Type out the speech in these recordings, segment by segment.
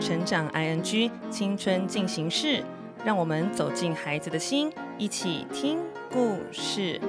成长 ING 青春进行式，让我们走进孩子的心，一起听故事。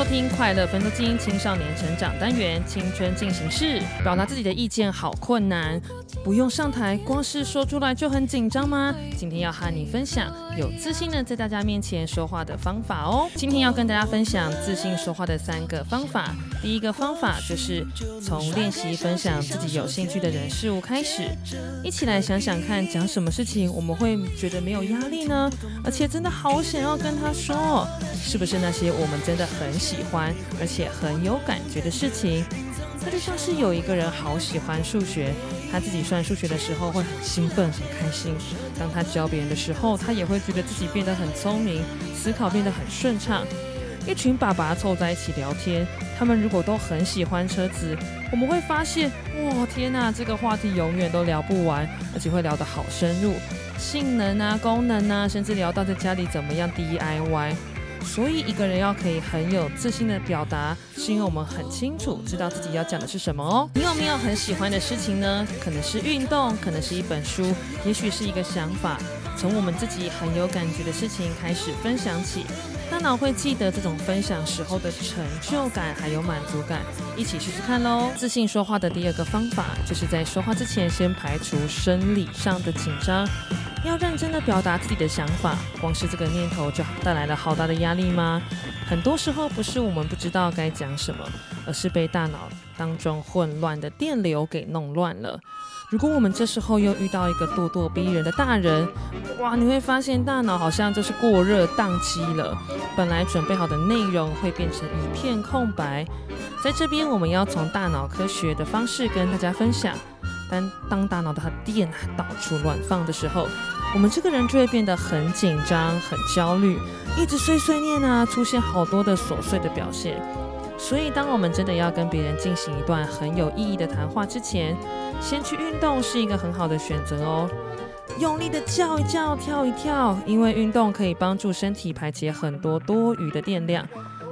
收听快乐分多金青少年成长单元青春进行式，表达自己的意见好困难，不用上台，光是说出来就很紧张吗？今天要和你分享有自信的在大家面前说话的方法哦。今天要跟大家分享自信说话的三个方法。第一个方法就是从练习分享自己有兴趣的人事物开始，一起来想想看，讲什么事情我们会觉得没有压力呢？而且真的好想要跟他说，是不是那些我们真的很喜欢，而且很有感觉的事情，那就像是有一个人好喜欢数学，他自己算数学的时候会很兴奋、很开心；当他教别人的时候，他也会觉得自己变得很聪明，思考变得很顺畅。一群爸爸凑在一起聊天，他们如果都很喜欢车子，我们会发现，哇，天哪，这个话题永远都聊不完，而且会聊得好深入，性能啊、功能啊，甚至聊到在家里怎么样 DIY。所以一个人要可以很有自信的表达，是因为我们很清楚知道自己要讲的是什么哦。你有没有很喜欢的事情呢？可能是运动，可能是一本书，也许是一个想法。从我们自己很有感觉的事情开始分享起，大脑会记得这种分享时候的成就感还有满足感。一起试试看喽！自信说话的第二个方法，就是在说话之前先排除生理上的紧张。要认真的表达自己的想法，光是这个念头就带来了好大的压力吗？很多时候不是我们不知道该讲什么，而是被大脑当中混乱的电流给弄乱了。如果我们这时候又遇到一个咄咄逼人的大人，哇，你会发现大脑好像就是过热宕机了，本来准备好的内容会变成一片空白。在这边，我们要从大脑科学的方式跟大家分享。但当大脑的电到处乱放的时候，我们这个人就会变得很紧张、很焦虑，一直碎碎念啊，出现好多的琐碎的表现。所以，当我们真的要跟别人进行一段很有意义的谈话之前，先去运动是一个很好的选择哦。用力的叫一叫、跳一跳，因为运动可以帮助身体排解很多多余的电量。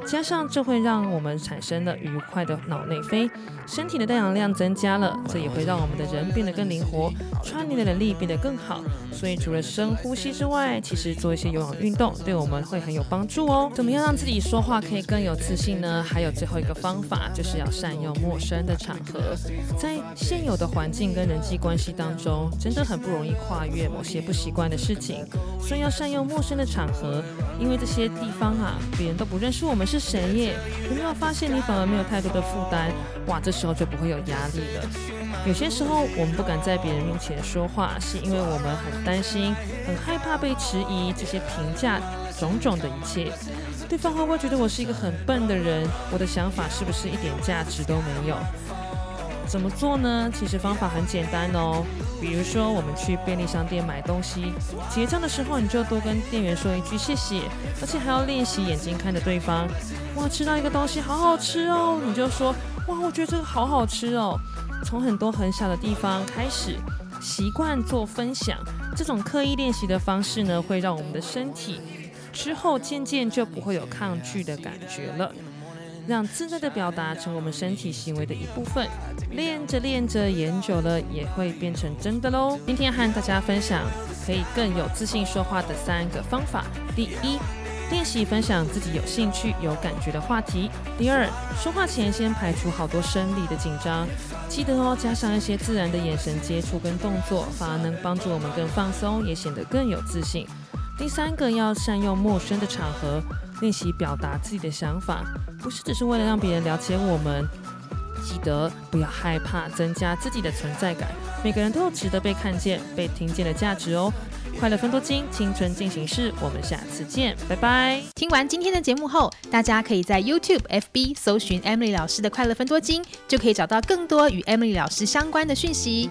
加上这会让我们产生了愉快的脑内啡，身体的带氧量增加了，这也会让我们的人变得更灵活，串联的能力变得更好。所以除了深呼吸之外，其实做一些有氧运动对我们会很有帮助哦。怎么样让自己说话可以更有自信呢？还有最后一个方法，就是要善用陌生的场合。在现有的环境跟人际关系当中，真的很不容易跨越某些不习惯的事情，所以要善用陌生的场合，因为这些地方啊，别人都不认识我们是谁耶？有没有发现你反而没有太多的负担？哇，这时候就不会有压力了。有些时候我们不敢在别人面前说话，是因为我们很担心、很害怕被质疑这些评价种种的一切。对方会不会觉得我是一个很笨的人？我的想法是不是一点价值都没有？怎么做呢？其实方法很简单哦。比如说，我们去便利商店买东西，结账的时候你就多跟店员说一句谢谢，而且还要练习眼睛看着对方。哇，吃到一个东西好好吃哦，你就说哇，我觉得这个好好吃哦。从很多很小的地方开始，习惯做分享，这种刻意练习的方式呢，会让我们的身体之后渐渐就不会有抗拒的感觉了。让自在的表达成我们身体行为的一部分，练着练着，演久了也会变成真的喽。今天和大家分享可以更有自信说话的三个方法：第一，练习分享自己有兴趣、有感觉的话题；第二，说话前先排除好多生理的紧张，记得哦，加上一些自然的眼神接触跟动作，反而能帮助我们更放松，也显得更有自信。第三个，要善用陌生的场合。练习表达自己的想法，不是只是为了让别人了解我们。记得不要害怕增加自己的存在感。每个人都有值得被看见、被听见的价值哦。快乐分多金，青春进行式，我们下次见，拜拜。听完今天的节目后，大家可以在 YouTube、FB 搜寻 Emily 老师的快乐分多金，就可以找到更多与 Emily 老师相关的讯息。